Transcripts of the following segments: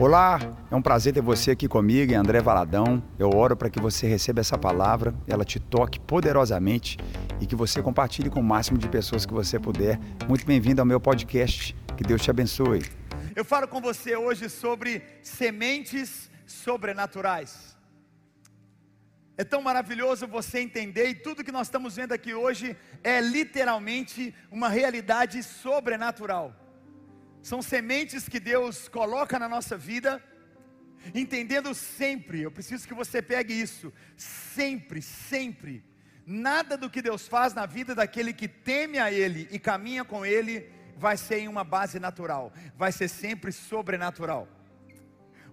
Olá, é um prazer ter você aqui comigo, André Valadão. Eu oro para que você receba essa palavra, ela te toque poderosamente e que você compartilhe com o máximo de pessoas que você puder. Muito bem-vindo ao meu podcast. Que Deus te abençoe. Eu falo com você hoje sobre sementes sobrenaturais. É tão maravilhoso você entender, e tudo que nós estamos vendo aqui hoje é literalmente uma realidade sobrenatural. São sementes que Deus coloca na nossa vida, entendendo sempre, eu preciso que você pegue isso, sempre, sempre, nada do que Deus faz na vida daquele que teme a Ele e caminha com Ele, vai ser em uma base natural, vai ser sempre sobrenatural.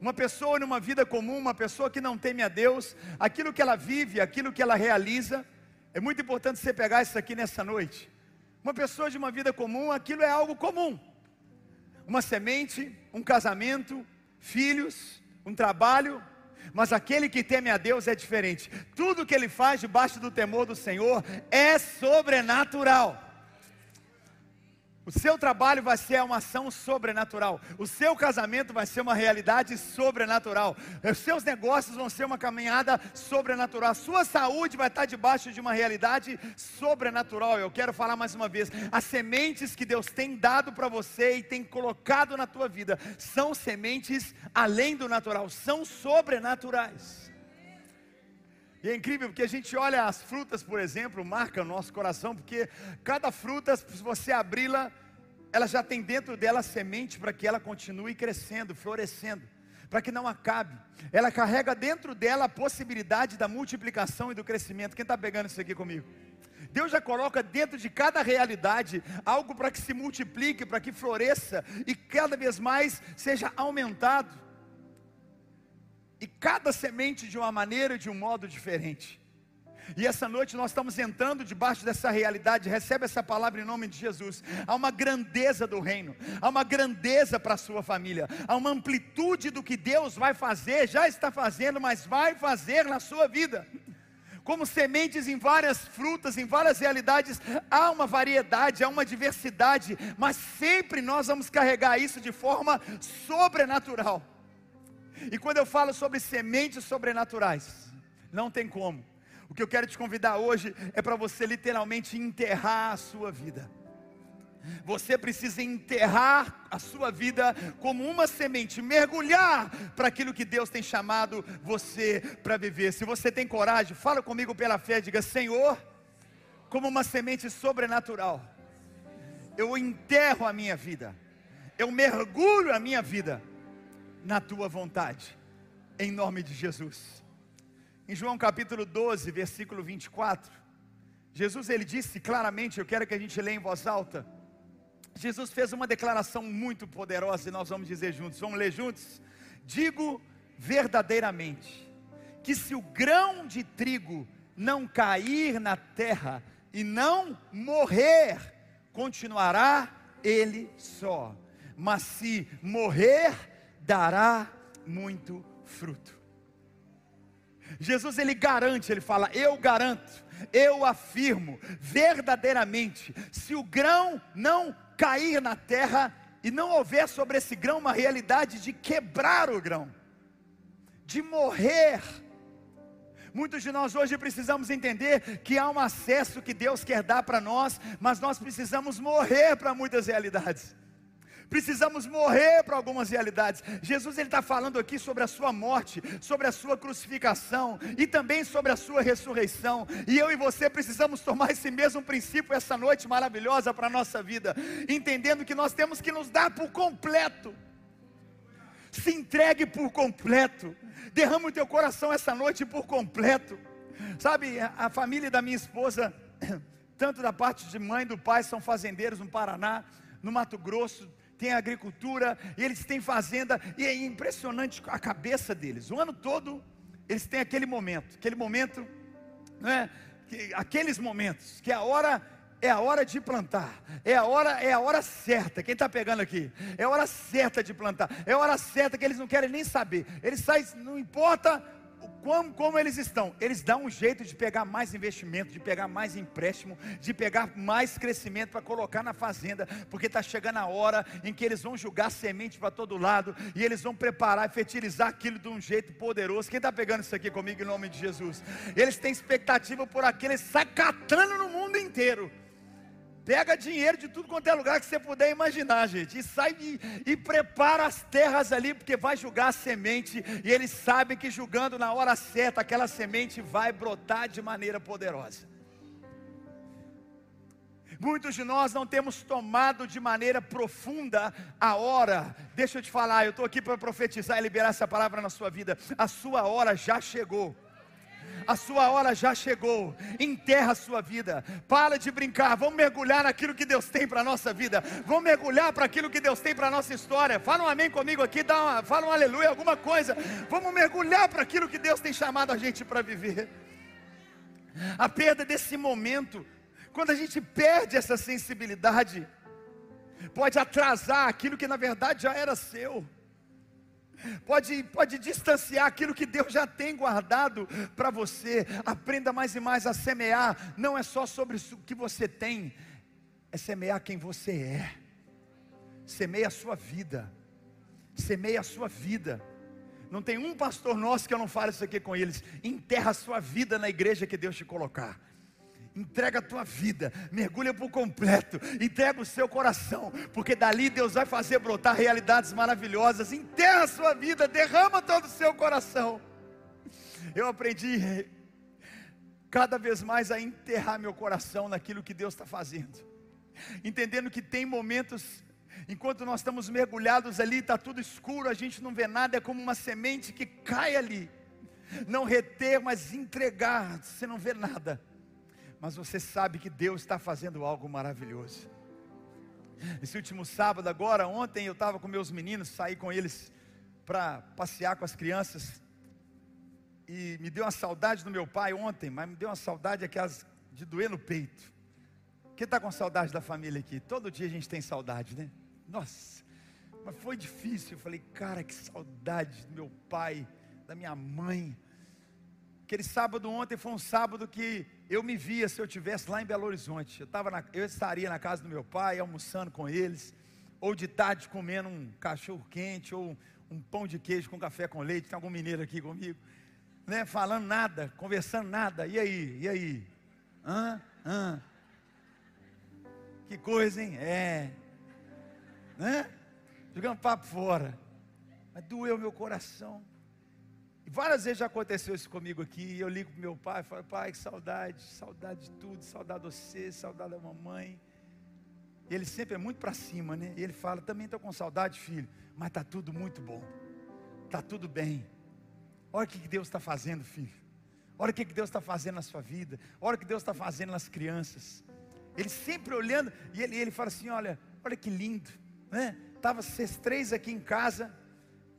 Uma pessoa numa vida comum, uma pessoa que não teme a Deus, aquilo que ela vive, aquilo que ela realiza, é muito importante você pegar isso aqui nessa noite. Uma pessoa de uma vida comum, aquilo é algo comum uma semente, um casamento, filhos, um trabalho, mas aquele que teme a Deus é diferente. Tudo que ele faz debaixo do temor do Senhor é sobrenatural. O seu trabalho vai ser uma ação sobrenatural. O seu casamento vai ser uma realidade sobrenatural. Os seus negócios vão ser uma caminhada sobrenatural. A sua saúde vai estar debaixo de uma realidade sobrenatural. Eu quero falar mais uma vez: as sementes que Deus tem dado para você e tem colocado na tua vida são sementes além do natural, são sobrenaturais. E é incrível porque a gente olha as frutas, por exemplo, marca o nosso coração, porque cada fruta, se você abri-la, ela já tem dentro dela semente para que ela continue crescendo, florescendo, para que não acabe. Ela carrega dentro dela a possibilidade da multiplicação e do crescimento. Quem está pegando isso aqui comigo? Deus já coloca dentro de cada realidade algo para que se multiplique, para que floresça e cada vez mais seja aumentado e cada semente de uma maneira e de um modo diferente. E essa noite nós estamos entrando debaixo dessa realidade. Recebe essa palavra em nome de Jesus. Há uma grandeza do reino, há uma grandeza para a sua família, há uma amplitude do que Deus vai fazer, já está fazendo, mas vai fazer na sua vida. Como sementes em várias frutas, em várias realidades, há uma variedade, há uma diversidade, mas sempre nós vamos carregar isso de forma sobrenatural. E quando eu falo sobre sementes sobrenaturais, não tem como. O que eu quero te convidar hoje é para você literalmente enterrar a sua vida. Você precisa enterrar a sua vida como uma semente, mergulhar para aquilo que Deus tem chamado você para viver. Se você tem coragem, fala comigo pela fé, diga: Senhor, como uma semente sobrenatural, eu enterro a minha vida, eu mergulho a minha vida na tua vontade, em nome de Jesus. Em João capítulo 12, versículo 24, Jesus ele disse claramente, eu quero que a gente leia em voz alta. Jesus fez uma declaração muito poderosa e nós vamos dizer juntos, vamos ler juntos? Digo verdadeiramente que se o grão de trigo não cair na terra e não morrer, continuará ele só. Mas se morrer, dará muito fruto. Jesus ele garante, ele fala: Eu garanto, eu afirmo, verdadeiramente, se o grão não cair na terra e não houver sobre esse grão uma realidade de quebrar o grão, de morrer. Muitos de nós hoje precisamos entender que há um acesso que Deus quer dar para nós, mas nós precisamos morrer para muitas realidades precisamos morrer para algumas realidades. Jesus está falando aqui sobre a sua morte, sobre a sua crucificação e também sobre a sua ressurreição. E eu e você precisamos tomar esse mesmo princípio essa noite maravilhosa para a nossa vida, entendendo que nós temos que nos dar por completo. Se entregue por completo. Derrama o teu coração essa noite por completo. Sabe, a família da minha esposa, tanto da parte de mãe do pai, são fazendeiros no Paraná, no Mato Grosso tem agricultura, e eles têm fazenda, e é impressionante a cabeça deles. O ano todo eles têm aquele momento, aquele momento, né, que, aqueles momentos, que a hora é a hora de plantar, é a hora, é a hora certa. Quem está pegando aqui? É a hora certa de plantar, é a hora certa que eles não querem nem saber. Eles saem, não importa como, como eles estão? Eles dão um jeito de pegar mais investimento, de pegar mais empréstimo, de pegar mais crescimento para colocar na fazenda, porque está chegando a hora em que eles vão jogar semente para todo lado e eles vão preparar e fertilizar aquilo de um jeito poderoso. Quem está pegando isso aqui comigo em nome de Jesus? Eles têm expectativa por aquele sacatando no mundo inteiro. Pega dinheiro de tudo quanto é lugar que você puder imaginar, gente. E sai e, e, prepara as terras ali, porque vai julgar a semente. E eles sabem que julgando na hora certa, aquela semente vai brotar de maneira poderosa. Muitos de nós não temos tomado de maneira profunda a hora. Deixa eu te falar, eu estou aqui para profetizar e liberar essa palavra na sua vida. A sua hora já chegou a sua hora já chegou. Enterra a sua vida. Para de brincar. Vamos mergulhar naquilo que Deus tem para a nossa vida. Vamos mergulhar para aquilo que Deus tem para a nossa história. Fala um amém comigo aqui, dá uma, fala um aleluia, alguma coisa. Vamos mergulhar para aquilo que Deus tem chamado a gente para viver. A perda desse momento, quando a gente perde essa sensibilidade, pode atrasar aquilo que na verdade já era seu pode, pode distanciar aquilo que Deus já tem guardado para você. Aprenda mais e mais a semear, não é só sobre o que você tem, é semear quem você é. Semeia a sua vida, semeia a sua vida. Não tem um pastor nosso que eu não fale isso aqui com eles. Enterra a sua vida na igreja que Deus te colocar entrega a tua vida, mergulha por completo, entrega o seu coração, porque dali Deus vai fazer brotar realidades maravilhosas. Enterra a sua vida, derrama todo o seu coração. Eu aprendi cada vez mais a enterrar meu coração naquilo que Deus está fazendo, entendendo que tem momentos enquanto nós estamos mergulhados ali, está tudo escuro, a gente não vê nada, é como uma semente que cai ali. Não reter, mas entregar, você não vê nada mas você sabe que Deus está fazendo algo maravilhoso. Esse último sábado, agora, ontem eu estava com meus meninos, saí com eles para passear com as crianças, e me deu uma saudade do meu pai ontem, mas me deu uma saudade aquelas de doer no peito. Quem está com saudade da família aqui? Todo dia a gente tem saudade, né? Nossa, mas foi difícil. Eu falei, cara, que saudade do meu pai, da minha mãe. Aquele sábado ontem foi um sábado que eu me via se eu tivesse lá em Belo Horizonte. Eu, tava na, eu estaria na casa do meu pai, almoçando com eles, ou de tarde comendo um cachorro quente, ou um pão de queijo com café com leite. Tem algum mineiro aqui comigo? Né? Falando nada, conversando nada. E aí? E aí? Hã? Hã? Que coisa, hein? É. Né? Jogando papo fora. Mas doeu meu coração. Várias vezes já aconteceu isso comigo aqui. Eu ligo para meu pai e falo: Pai, que saudade, saudade de tudo, saudade de você, saudade da mamãe. E ele sempre é muito para cima, né? E ele fala: Também estou com saudade, filho, mas está tudo muito bom, está tudo bem. Olha o que Deus está fazendo, filho. Olha o que Deus está fazendo na sua vida. Olha o que Deus está fazendo nas crianças. Ele sempre olhando, e ele, ele fala assim: Olha, olha que lindo, né? Estava vocês três aqui em casa,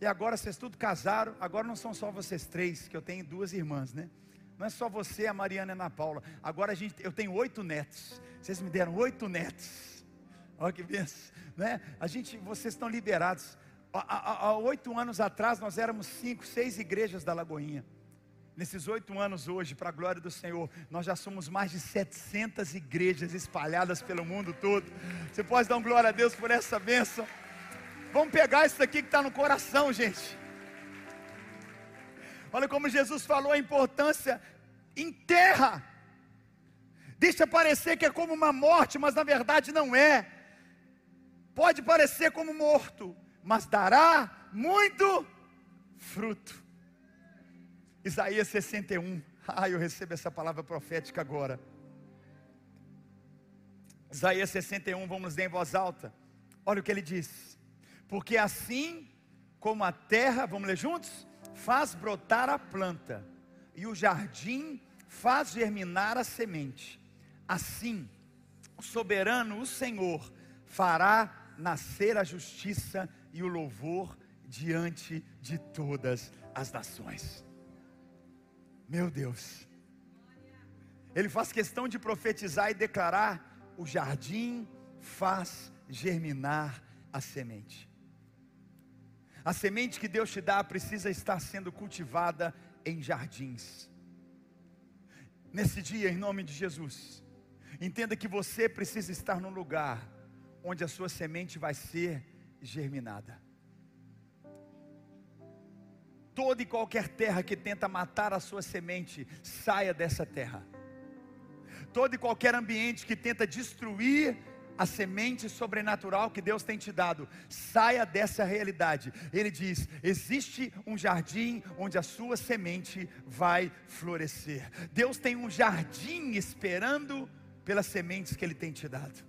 e agora vocês tudo casaram, agora não são só vocês três, que eu tenho duas irmãs, né? Não é só você, a Mariana e a Ana Paula. Agora a gente, eu tenho oito netos. Vocês me deram oito netos. Olha que benção, né? A gente, vocês estão liberados. Há, oito anos atrás nós éramos cinco, seis igrejas da Lagoinha. Nesses oito anos hoje, para a glória do Senhor, nós já somos mais de 700 igrejas espalhadas pelo mundo todo. Você pode dar um glória a Deus por essa bênção? Vamos pegar isso aqui que está no coração, gente. Olha como Jesus falou a importância. Enterra. Deixa parecer que é como uma morte, mas na verdade não é. Pode parecer como morto, mas dará muito fruto. Isaías 61. Ah, eu recebo essa palavra profética agora. Isaías 61, vamos ler em voz alta. Olha o que ele diz. Porque assim como a terra, vamos ler juntos? Faz brotar a planta, e o jardim faz germinar a semente. Assim, o soberano, o Senhor, fará nascer a justiça e o louvor diante de todas as nações. Meu Deus, ele faz questão de profetizar e declarar: o jardim faz germinar a semente. A semente que Deus te dá precisa estar sendo cultivada em jardins. Nesse dia, em nome de Jesus, entenda que você precisa estar num lugar onde a sua semente vai ser germinada. Toda e qualquer terra que tenta matar a sua semente, saia dessa terra. Todo e qualquer ambiente que tenta destruir a semente sobrenatural que Deus tem te dado. Saia dessa realidade. Ele diz: existe um jardim onde a sua semente vai florescer. Deus tem um jardim esperando pelas sementes que Ele tem te dado.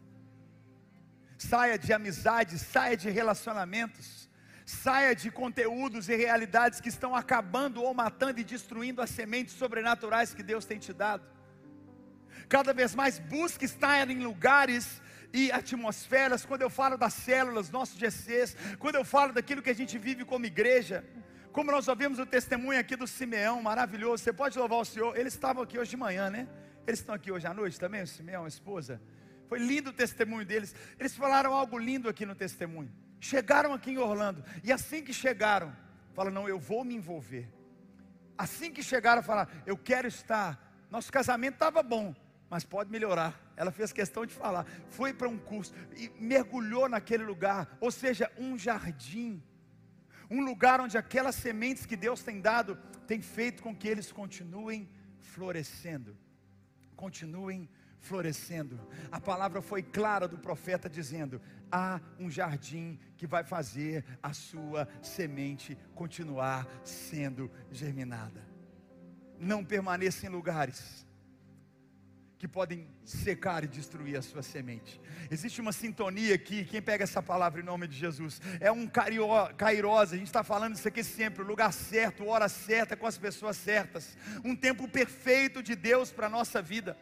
Saia de amizades, saia de relacionamentos, saia de conteúdos e realidades que estão acabando ou matando e destruindo as sementes sobrenaturais que Deus tem te dado. Cada vez mais busque estar em lugares e atmosferas, quando eu falo das células, nossos GCs, quando eu falo daquilo que a gente vive como igreja, como nós ouvimos o testemunho aqui do Simeão, maravilhoso, você pode louvar o Senhor, eles estavam aqui hoje de manhã, né? Eles estão aqui hoje à noite também, o Simeão, a esposa. Foi lindo o testemunho deles. Eles falaram algo lindo aqui no testemunho. Chegaram aqui em Orlando, e assim que chegaram, falaram: Não, eu vou me envolver. Assim que chegaram, falaram: Eu quero estar. Nosso casamento estava bom, mas pode melhorar. Ela fez questão de falar. Foi para um curso e mergulhou naquele lugar, ou seja, um jardim. Um lugar onde aquelas sementes que Deus tem dado tem feito com que eles continuem florescendo. Continuem florescendo. A palavra foi clara do profeta dizendo: há um jardim que vai fazer a sua semente continuar sendo germinada. Não permaneça em lugares que podem secar e destruir a sua semente. Existe uma sintonia aqui, quem pega essa palavra em nome de Jesus, é um kairos, a gente está falando isso aqui sempre, o lugar certo, hora certa, com as pessoas certas, um tempo perfeito de Deus para a nossa vida.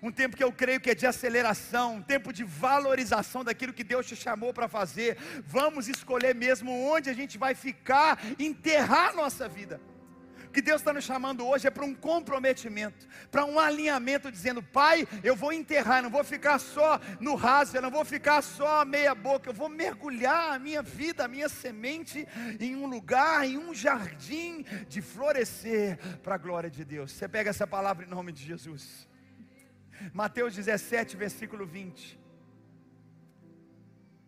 Um tempo que eu creio que é de aceleração, um tempo de valorização daquilo que Deus te chamou para fazer. Vamos escolher mesmo onde a gente vai ficar, enterrar nossa vida que Deus está nos chamando hoje é para um comprometimento, para um alinhamento, dizendo: Pai, eu vou enterrar, não vou ficar só no raso, eu não vou ficar só meia boca, eu vou mergulhar a minha vida, a minha semente em um lugar, em um jardim de florescer para a glória de Deus. Você pega essa palavra em nome de Jesus. Mateus 17, versículo 20.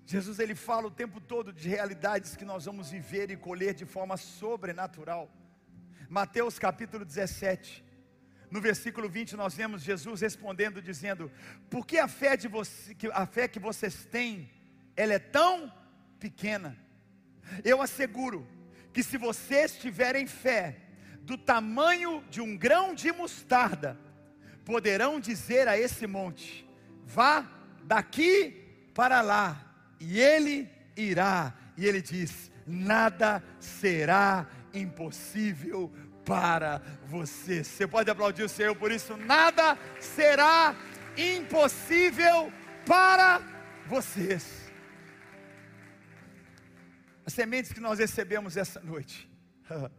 Jesus ele fala o tempo todo de realidades que nós vamos viver e colher de forma sobrenatural. Mateus capítulo 17, no versículo 20 nós vemos Jesus respondendo dizendo: "Por que a fé de você, a fé que vocês têm, ela é tão pequena? Eu asseguro que se vocês tiverem fé do tamanho de um grão de mostarda, poderão dizer a esse monte: vá daqui para lá, e ele irá. E ele diz: nada será impossível para você. Você pode aplaudir o Senhor por isso. Nada será impossível para vocês. As sementes que nós recebemos essa noite,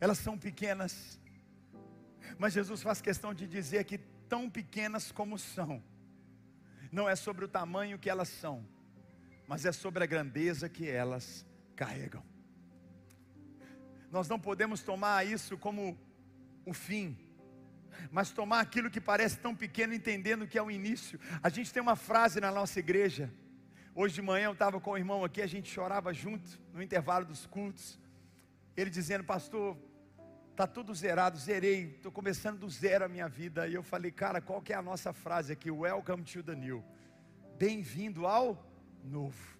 elas são pequenas, mas Jesus faz questão de dizer que tão pequenas como são, não é sobre o tamanho que elas são, mas é sobre a grandeza que elas carregam. Nós não podemos tomar isso como o fim, mas tomar aquilo que parece tão pequeno, entendendo que é o início. A gente tem uma frase na nossa igreja. Hoje de manhã eu estava com o irmão aqui, a gente chorava junto no intervalo dos cultos. Ele dizendo, pastor, tá tudo zerado, zerei, estou começando do zero a minha vida. E eu falei, cara, qual que é a nossa frase aqui? Welcome to the new. Bem-vindo ao novo.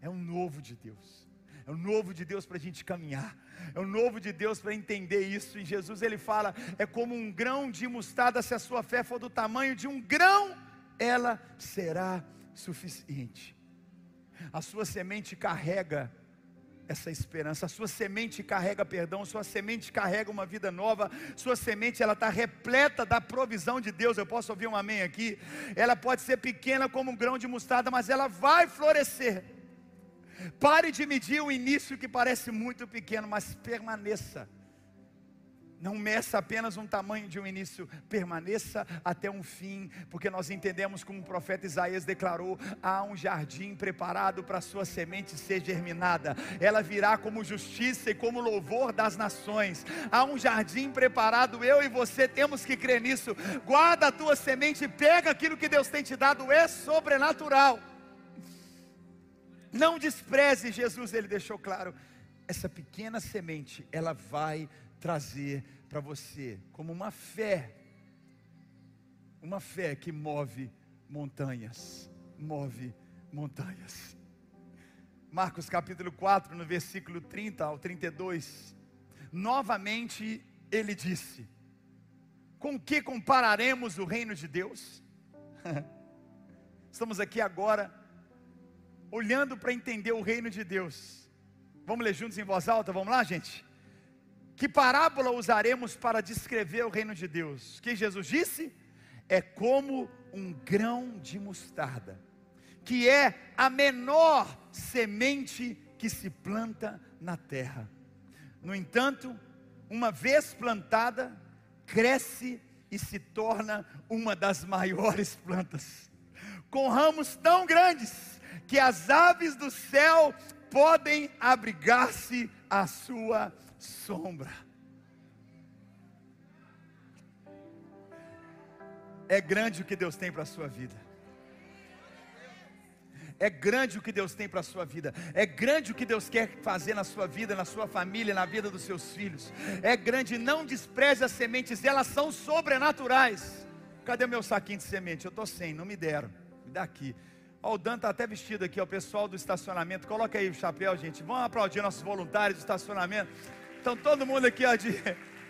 É um novo de Deus é o novo de Deus para a gente caminhar, é o novo de Deus para entender isso. E Jesus ele fala: é como um grão de mostarda, se a sua fé for do tamanho de um grão, ela será suficiente. A sua semente carrega essa esperança. A sua semente carrega perdão, a sua semente carrega uma vida nova, sua semente ela está repleta da provisão de Deus. Eu posso ouvir um amém aqui? Ela pode ser pequena como um grão de mostarda, mas ela vai florescer. Pare de medir o início que parece muito pequeno, mas permaneça. Não meça apenas um tamanho de um início, permaneça até um fim, porque nós entendemos como o profeta Isaías declarou: há um jardim preparado para a sua semente ser germinada, ela virá como justiça e como louvor das nações. Há um jardim preparado, eu e você temos que crer nisso. Guarda a tua semente, pega aquilo que Deus tem te dado, é sobrenatural. Não despreze, Jesus, ele deixou claro, essa pequena semente, ela vai trazer para você como uma fé, uma fé que move montanhas, move montanhas. Marcos capítulo 4, no versículo 30 ao 32, novamente ele disse: Com que compararemos o reino de Deus? Estamos aqui agora, olhando para entender o reino de Deus. Vamos ler juntos em voz alta? Vamos lá, gente? Que parábola usaremos para descrever o reino de Deus? Que Jesus disse? É como um grão de mostarda, que é a menor semente que se planta na terra. No entanto, uma vez plantada, cresce e se torna uma das maiores plantas, com ramos tão grandes que as aves do céu podem abrigar-se à sua sombra. É grande o que Deus tem para a sua vida. É grande o que Deus tem para a sua vida. É grande o que Deus quer fazer na sua vida, na sua família, na vida dos seus filhos. É grande, não despreze as sementes, elas são sobrenaturais. Cadê meu saquinho de semente? Eu estou sem, não me deram. Me dá aqui. Ó, o Dan está até vestido aqui, ó, o pessoal do estacionamento. Coloca aí o chapéu, gente. Vamos aplaudir nossos voluntários do estacionamento. Então todo mundo aqui, ó, de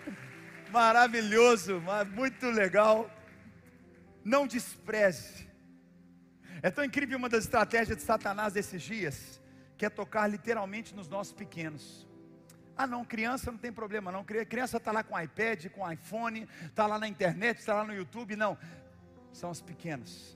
maravilhoso, muito legal. Não despreze. É tão incrível uma das estratégias de Satanás desses dias, que é tocar literalmente nos nossos pequenos. Ah, não, criança não tem problema, não. Criança está lá com iPad, com iPhone, está lá na internet, está lá no YouTube. Não, são os pequenos.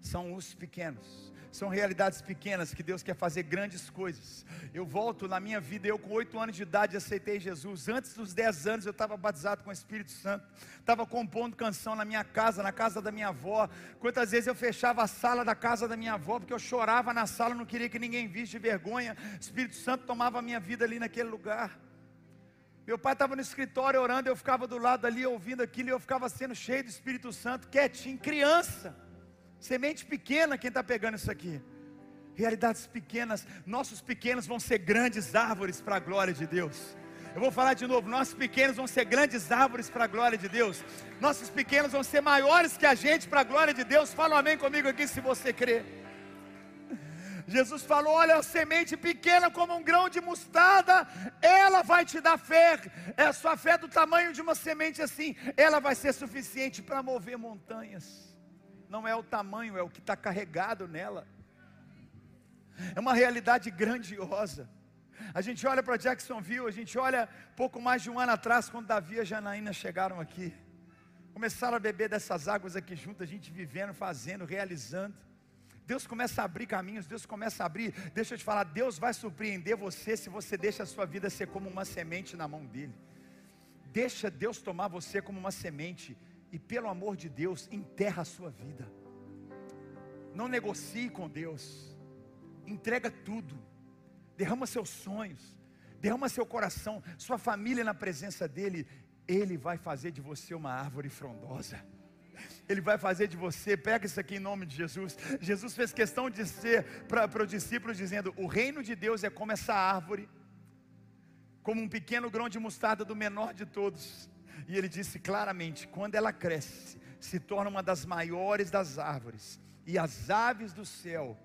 São os pequenos são realidades pequenas que Deus quer fazer grandes coisas. Eu volto na minha vida, eu com oito anos de idade aceitei Jesus. Antes dos dez anos eu estava batizado com o Espírito Santo. Estava compondo canção na minha casa, na casa da minha avó. Quantas vezes eu fechava a sala da casa da minha avó porque eu chorava na sala, não queria que ninguém visse de vergonha. O Espírito Santo tomava a minha vida ali naquele lugar. Meu pai estava no escritório orando, eu ficava do lado ali ouvindo aquilo e eu ficava sendo cheio do Espírito Santo, quietinho, criança. Semente pequena, quem está pegando isso aqui? Realidades pequenas, nossos pequenos vão ser grandes árvores para a glória de Deus. Eu vou falar de novo: nossos pequenos vão ser grandes árvores para a glória de Deus. Nossos pequenos vão ser maiores que a gente para a glória de Deus. Fala um amém comigo aqui se você crê. Jesus falou: Olha, a semente pequena como um grão de mostarda, ela vai te dar fé. É a sua fé do tamanho de uma semente assim, ela vai ser suficiente para mover montanhas não é o tamanho, é o que está carregado nela. É uma realidade grandiosa. A gente olha para Jacksonville, a gente olha pouco mais de um ano atrás, quando Davi e Janaína chegaram aqui. Começaram a beber dessas águas aqui junto, a gente vivendo, fazendo, realizando. Deus começa a abrir caminhos, Deus começa a abrir. Deixa eu te falar, Deus vai surpreender você se você deixa a sua vida ser como uma semente na mão dele. Deixa Deus tomar você como uma semente e pelo amor de Deus, enterra a sua vida. Não negocie com Deus. Entrega tudo. Derrama seus sonhos. Derrama seu coração, sua família na presença dele. Ele vai fazer de você uma árvore frondosa. Ele vai fazer de você, pega isso aqui em nome de Jesus. Jesus fez questão de ser para os discípulos, dizendo: O reino de Deus é como essa árvore, como um pequeno grão de mostarda do menor de todos e ele disse claramente: quando ela cresce, se torna uma das maiores das árvores, e as aves do céu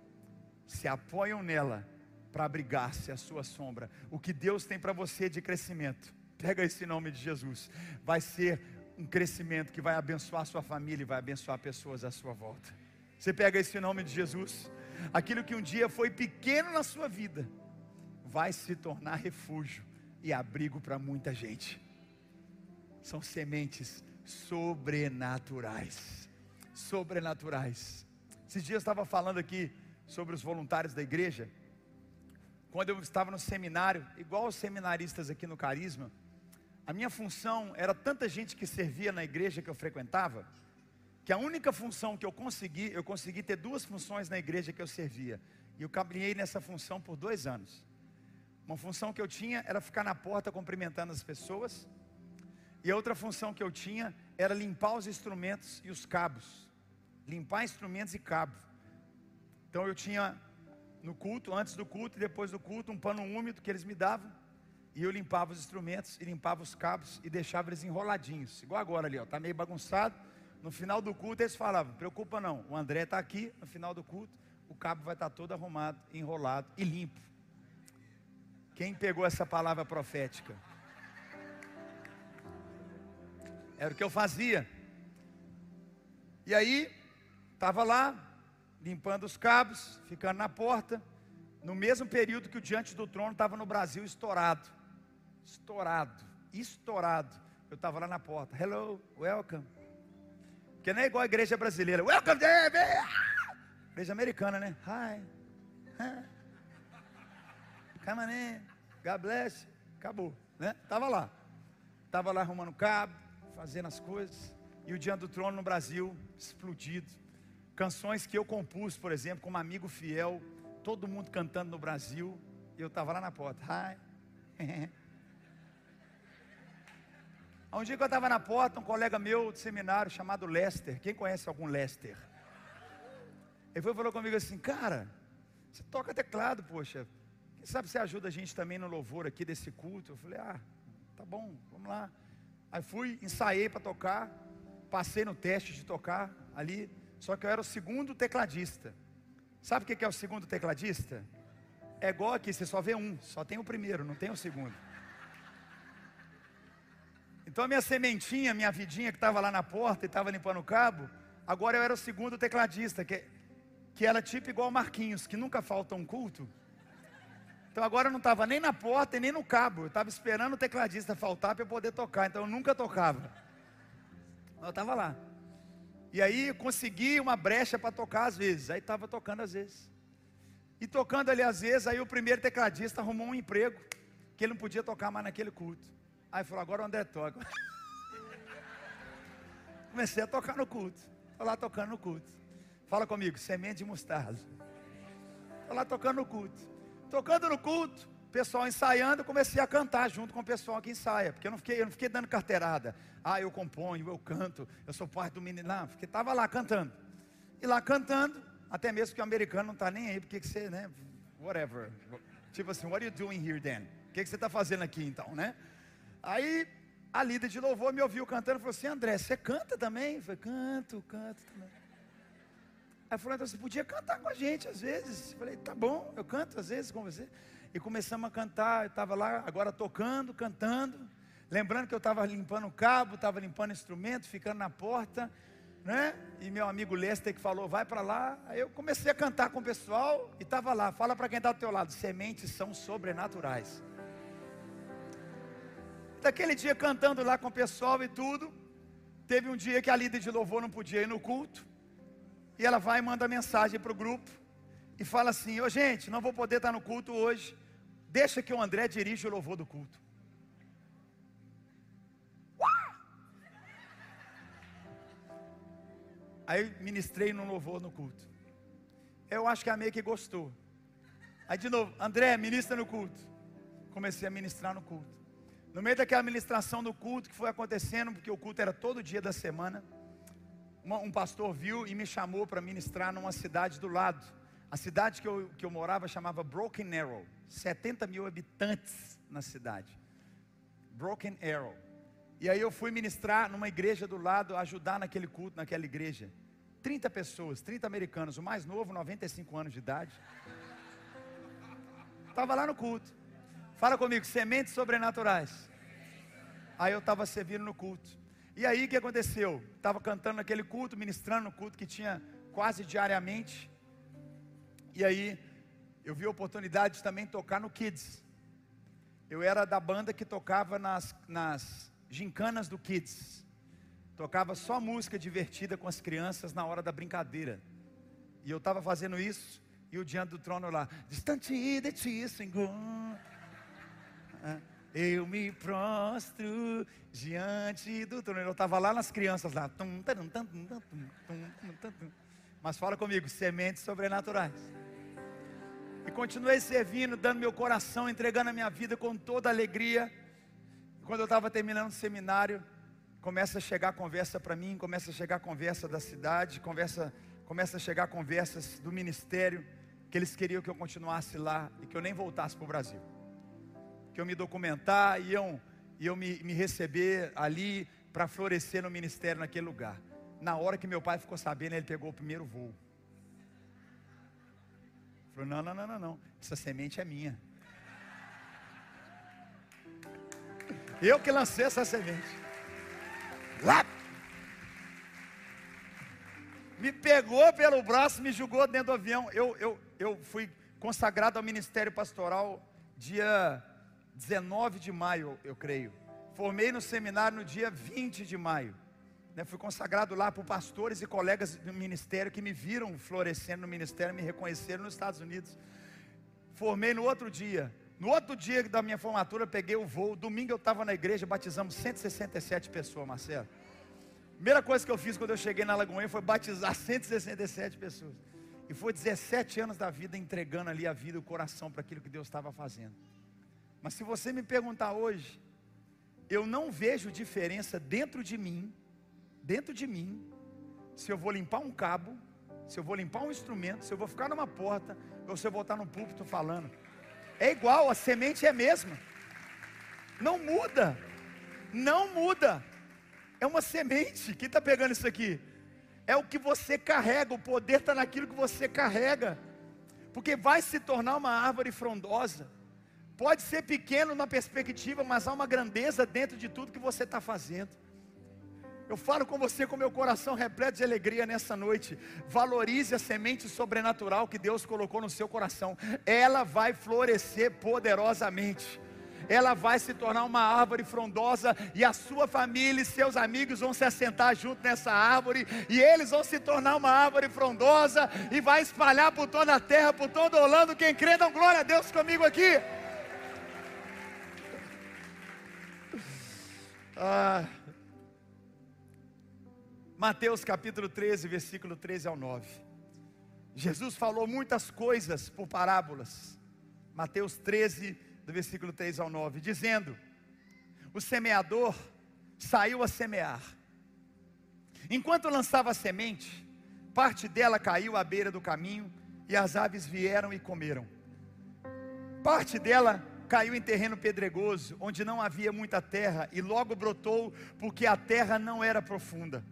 se apoiam nela para abrigar-se à sua sombra. O que Deus tem para você de crescimento, pega esse nome de Jesus, vai ser um crescimento que vai abençoar sua família e vai abençoar pessoas à sua volta. Você pega esse nome de Jesus, aquilo que um dia foi pequeno na sua vida, vai se tornar refúgio e abrigo para muita gente são sementes sobrenaturais. Sobrenaturais. Esses dias eu estava falando aqui sobre os voluntários da igreja. Quando eu estava no seminário, igual os seminaristas aqui no Carisma, a minha função era tanta gente que servia na igreja que eu frequentava, que a única função que eu consegui, eu consegui ter duas funções na igreja que eu servia. E eu caminhei nessa função por dois anos. Uma função que eu tinha era ficar na porta cumprimentando as pessoas. E a outra função que eu tinha era limpar os instrumentos e os cabos. Limpar instrumentos e cabo. Então eu tinha no culto, antes do culto e depois do culto, um pano úmido que eles me davam. E eu limpava os instrumentos e limpava os cabos e deixava eles enroladinhos. Igual agora ali, ó, tá meio bagunçado no final do culto eles falavam: preocupa não, o André está aqui. No final do culto, o cabo vai estar tá todo arrumado, enrolado e limpo. Quem pegou essa palavra profética? Era o que eu fazia. E aí, estava lá, limpando os cabos, ficando na porta, no mesmo período que o Diante do Trono estava no Brasil estourado. Estourado, estourado. Eu estava lá na porta. Hello, welcome. Porque não é igual a igreja brasileira. Welcome, David! Igreja americana, né? Hi. Come on in. God bless. Acabou, né? Tava lá. Tava lá arrumando cabo, fazendo as coisas. E o Diante do Trono no Brasil, explodido. Canções que eu compus, por exemplo, como amigo fiel. Todo mundo cantando no Brasil. E eu estava lá na porta. Hi. Um dia que eu estava na porta, um colega meu de seminário chamado Lester, quem conhece algum Lester? Ele foi falou comigo assim, cara, você toca teclado, poxa, quem sabe você ajuda a gente também no louvor aqui desse culto? Eu falei, ah, tá bom, vamos lá. Aí fui, ensaiei para tocar, passei no teste de tocar ali, só que eu era o segundo tecladista. Sabe o que é o segundo tecladista? É igual aqui, você só vê um, só tem o primeiro, não tem o segundo. Então a minha sementinha, minha vidinha que estava lá na porta e estava limpando o cabo, agora eu era o segundo tecladista, que, que era tipo igual Marquinhos, que nunca falta um culto. Então agora eu não estava nem na porta e nem no cabo, eu estava esperando o tecladista faltar para eu poder tocar, então eu nunca tocava. Eu estava lá. E aí consegui uma brecha para tocar às vezes, aí estava tocando às vezes. E tocando ali às vezes, aí o primeiro tecladista arrumou um emprego, que ele não podia tocar mais naquele culto. Aí falou, agora o André toca. Comecei a tocar no culto. Estou lá tocando no culto. Fala comigo, semente de mostarda. Estou lá tocando no culto. Tocando no culto, pessoal ensaiando, comecei a cantar junto com o pessoal que ensaia. Porque eu não fiquei, eu não fiquei dando carteirada. Ah, eu componho, eu canto, eu sou parte do menino. Não, porque estava lá cantando. E lá cantando, até mesmo que o americano não está nem aí, porque que você, né? Whatever. Tipo assim, what are you doing here then? O que, que você está fazendo aqui então, né? Aí a líder de louvor me ouviu cantando e falou assim: André, você canta também? Eu falei: canto, canto também. Aí falou: então você podia cantar com a gente às vezes. Eu falei: tá bom, eu canto às vezes com você. E começamos a cantar, eu estava lá agora tocando, cantando. Lembrando que eu estava limpando o cabo, estava limpando o instrumento, ficando na porta, né? E meu amigo Lester que falou, vai para lá. Aí eu comecei a cantar com o pessoal e estava lá. Fala para quem está do teu lado, sementes são sobrenaturais. Daquele dia cantando lá com o pessoal e tudo, teve um dia que a líder de louvor não podia ir no culto, e ela vai e manda mensagem para o grupo, e fala assim: Ô gente, não vou poder estar no culto hoje, deixa que o André dirija o louvor do culto. Aí ministrei no louvor no culto. Eu acho que a meia que gostou. Aí de novo, André, ministra no culto. Comecei a ministrar no culto. No meio daquela administração do culto que foi acontecendo, porque o culto era todo dia da semana, um pastor viu e me chamou para ministrar numa cidade do lado. A cidade que eu, que eu morava chamava Broken Arrow, 70 mil habitantes na cidade. Broken Arrow. E aí eu fui ministrar numa igreja do lado, ajudar naquele culto, naquela igreja. 30 pessoas, 30 americanos, o mais novo, 95 anos de idade. Estava lá no culto. Fala comigo, sementes sobrenaturais. Aí eu estava servindo no culto. E aí o que aconteceu? Estava cantando naquele culto, ministrando no culto que tinha quase diariamente. E aí eu vi a oportunidade de também tocar no Kids. Eu era da banda que tocava nas, nas gincanas do Kids. Tocava só música divertida com as crianças na hora da brincadeira. E eu estava fazendo isso, e o diante do trono lá, distante de ti, Senhor. Eu me prostro diante do trono. Eu estava lá nas crianças lá. Mas fala comigo, sementes sobrenaturais. E continuei servindo, dando meu coração, entregando a minha vida com toda alegria. Quando eu estava terminando o seminário, começa a chegar conversa para mim, começa a chegar conversa da cidade, conversa, começa a chegar conversas do ministério, que eles queriam que eu continuasse lá e que eu nem voltasse para o Brasil. Que eu me documentar, iam, iam me, me receber ali para florescer no ministério naquele lugar. Na hora que meu pai ficou sabendo, ele pegou o primeiro voo. Falou: não, não, não, não, não. Essa semente é minha. Eu que lancei essa semente. Lá. Me pegou pelo braço, me jogou dentro do avião. Eu, eu, eu fui consagrado ao ministério pastoral dia 19 de maio, eu creio. Formei no seminário no dia 20 de maio. Né, fui consagrado lá por pastores e colegas do ministério que me viram florescendo no ministério, me reconheceram nos Estados Unidos. Formei no outro dia. No outro dia da minha formatura, peguei o voo. Domingo eu estava na igreja, batizamos 167 pessoas, Marcelo. Primeira coisa que eu fiz quando eu cheguei na Lagoinha foi batizar 167 pessoas. E foi 17 anos da vida entregando ali a vida e o coração para aquilo que Deus estava fazendo. Mas se você me perguntar hoje, eu não vejo diferença dentro de mim dentro de mim, se eu vou limpar um cabo, se eu vou limpar um instrumento, se eu vou ficar numa porta, ou se eu vou estar no púlpito falando. É igual, a semente é a mesma. Não muda. Não muda. É uma semente. Quem está pegando isso aqui? É o que você carrega. O poder está naquilo que você carrega. Porque vai se tornar uma árvore frondosa. Pode ser pequeno na perspectiva, mas há uma grandeza dentro de tudo que você está fazendo. Eu falo com você com meu coração repleto de alegria nessa noite. Valorize a semente sobrenatural que Deus colocou no seu coração. Ela vai florescer poderosamente. Ela vai se tornar uma árvore frondosa e a sua família e seus amigos vão se assentar junto nessa árvore e eles vão se tornar uma árvore frondosa e vai espalhar por toda a terra, por todo Orlando. Quem crê, dá glória a Deus comigo aqui. Ah. Mateus capítulo 13, versículo 13 ao 9. Jesus falou muitas coisas por parábolas. Mateus 13, do versículo 3 ao 9, dizendo: O semeador saiu a semear. Enquanto lançava a semente, parte dela caiu à beira do caminho, e as aves vieram e comeram. Parte dela caiu em terreno pedregoso, onde não havia muita terra, e logo brotou, porque a terra não era profunda.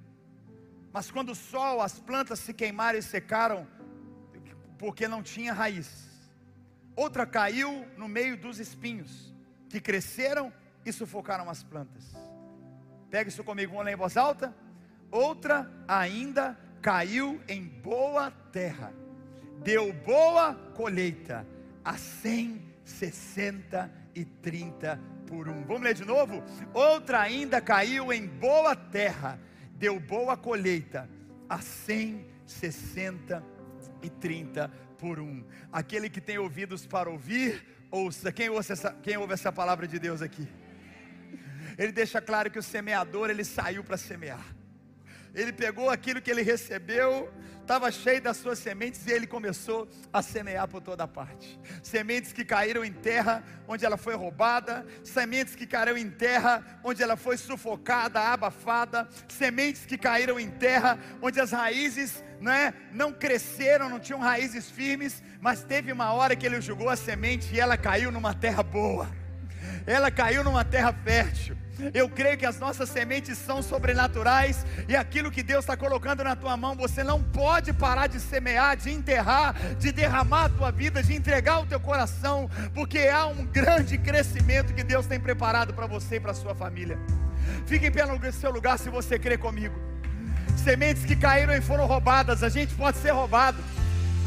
Mas quando o sol, as plantas se queimaram e secaram, porque não tinha raiz. Outra caiu no meio dos espinhos, que cresceram e sufocaram as plantas. Pega isso comigo, vamos ler em voz alta. Outra ainda caiu em boa terra, deu boa colheita, a cem, sessenta e trinta por um. Vamos ler de novo? Outra ainda caiu em boa terra, deu boa colheita a 100, 60 e 30 por um. Aquele que tem ouvidos para ouvir, ouça. Quem ouve essa, quem ouve essa palavra de Deus aqui? Ele deixa claro que o semeador ele saiu para semear. Ele pegou aquilo que ele recebeu, estava cheio das suas sementes e ele começou a semear por toda parte. Sementes que caíram em terra onde ela foi roubada, sementes que caíram em terra onde ela foi sufocada, abafada, sementes que caíram em terra onde as raízes né, não cresceram, não tinham raízes firmes, mas teve uma hora que ele jogou a semente e ela caiu numa terra boa. Ela caiu numa terra fértil. Eu creio que as nossas sementes são sobrenaturais e aquilo que Deus está colocando na tua mão, você não pode parar de semear, de enterrar, de derramar a tua vida, de entregar o teu coração, porque há um grande crescimento que Deus tem preparado para você e para a sua família. Fique em pé no seu lugar se você crê comigo. Sementes que caíram e foram roubadas, a gente pode ser roubado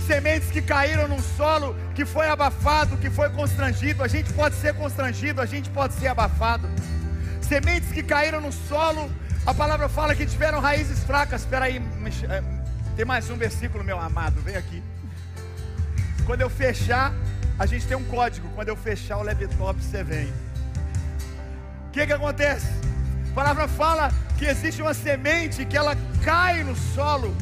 sementes que caíram num solo que foi abafado, que foi constrangido. A gente pode ser constrangido, a gente pode ser abafado sementes que caíram no solo, a palavra fala que tiveram raízes fracas. Espera aí, é, tem mais um versículo, meu amado, vem aqui. Quando eu fechar, a gente tem um código. Quando eu fechar o laptop, você vem. que que acontece? A palavra fala que existe uma semente que ela cai no solo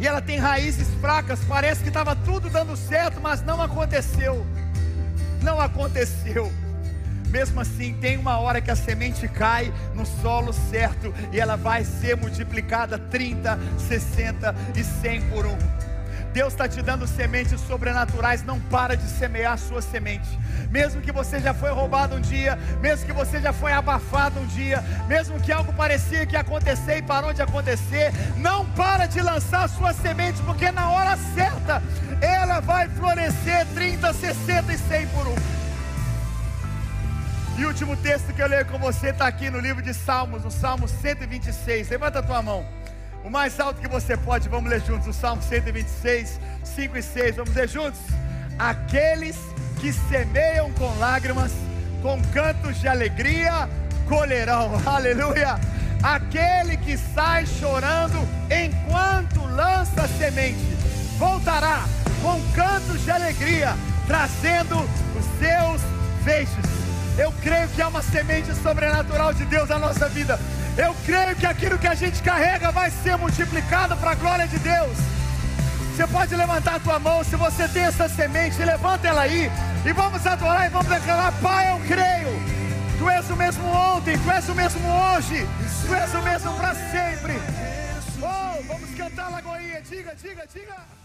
e ela tem raízes fracas. Parece que estava tudo dando certo, mas não aconteceu. Não aconteceu. Mesmo assim, tem uma hora que a semente cai no solo certo e ela vai ser multiplicada 30, 60 e 100 por um. Deus está te dando sementes sobrenaturais, não para de semear a sua semente. Mesmo que você já foi roubado um dia, mesmo que você já foi abafado um dia, mesmo que algo parecia que ia acontecer e parou de acontecer, não para de lançar a sua semente, porque na hora certa ela vai florescer 30, 60 e 100 por um. E o último texto que eu leio com você está aqui no livro de Salmos, no Salmo 126. Levanta a tua mão. O mais alto que você pode, vamos ler juntos, o Salmo 126, 5 e 6. Vamos ler juntos? Aqueles que semeiam com lágrimas, com cantos de alegria, colherão. Aleluia! Aquele que sai chorando enquanto lança semente, voltará com cantos de alegria, trazendo os seus feixes. Eu creio que há uma semente sobrenatural de Deus na nossa vida. Eu creio que aquilo que a gente carrega vai ser multiplicado para a glória de Deus. Você pode levantar a tua mão se você tem essa semente, levanta ela aí e vamos adorar e vamos declarar: Pai, eu creio. Tu és o mesmo ontem, tu és o mesmo hoje, tu és o mesmo para sempre. Oh, vamos cantar, Lagoinha. Diga, diga, diga.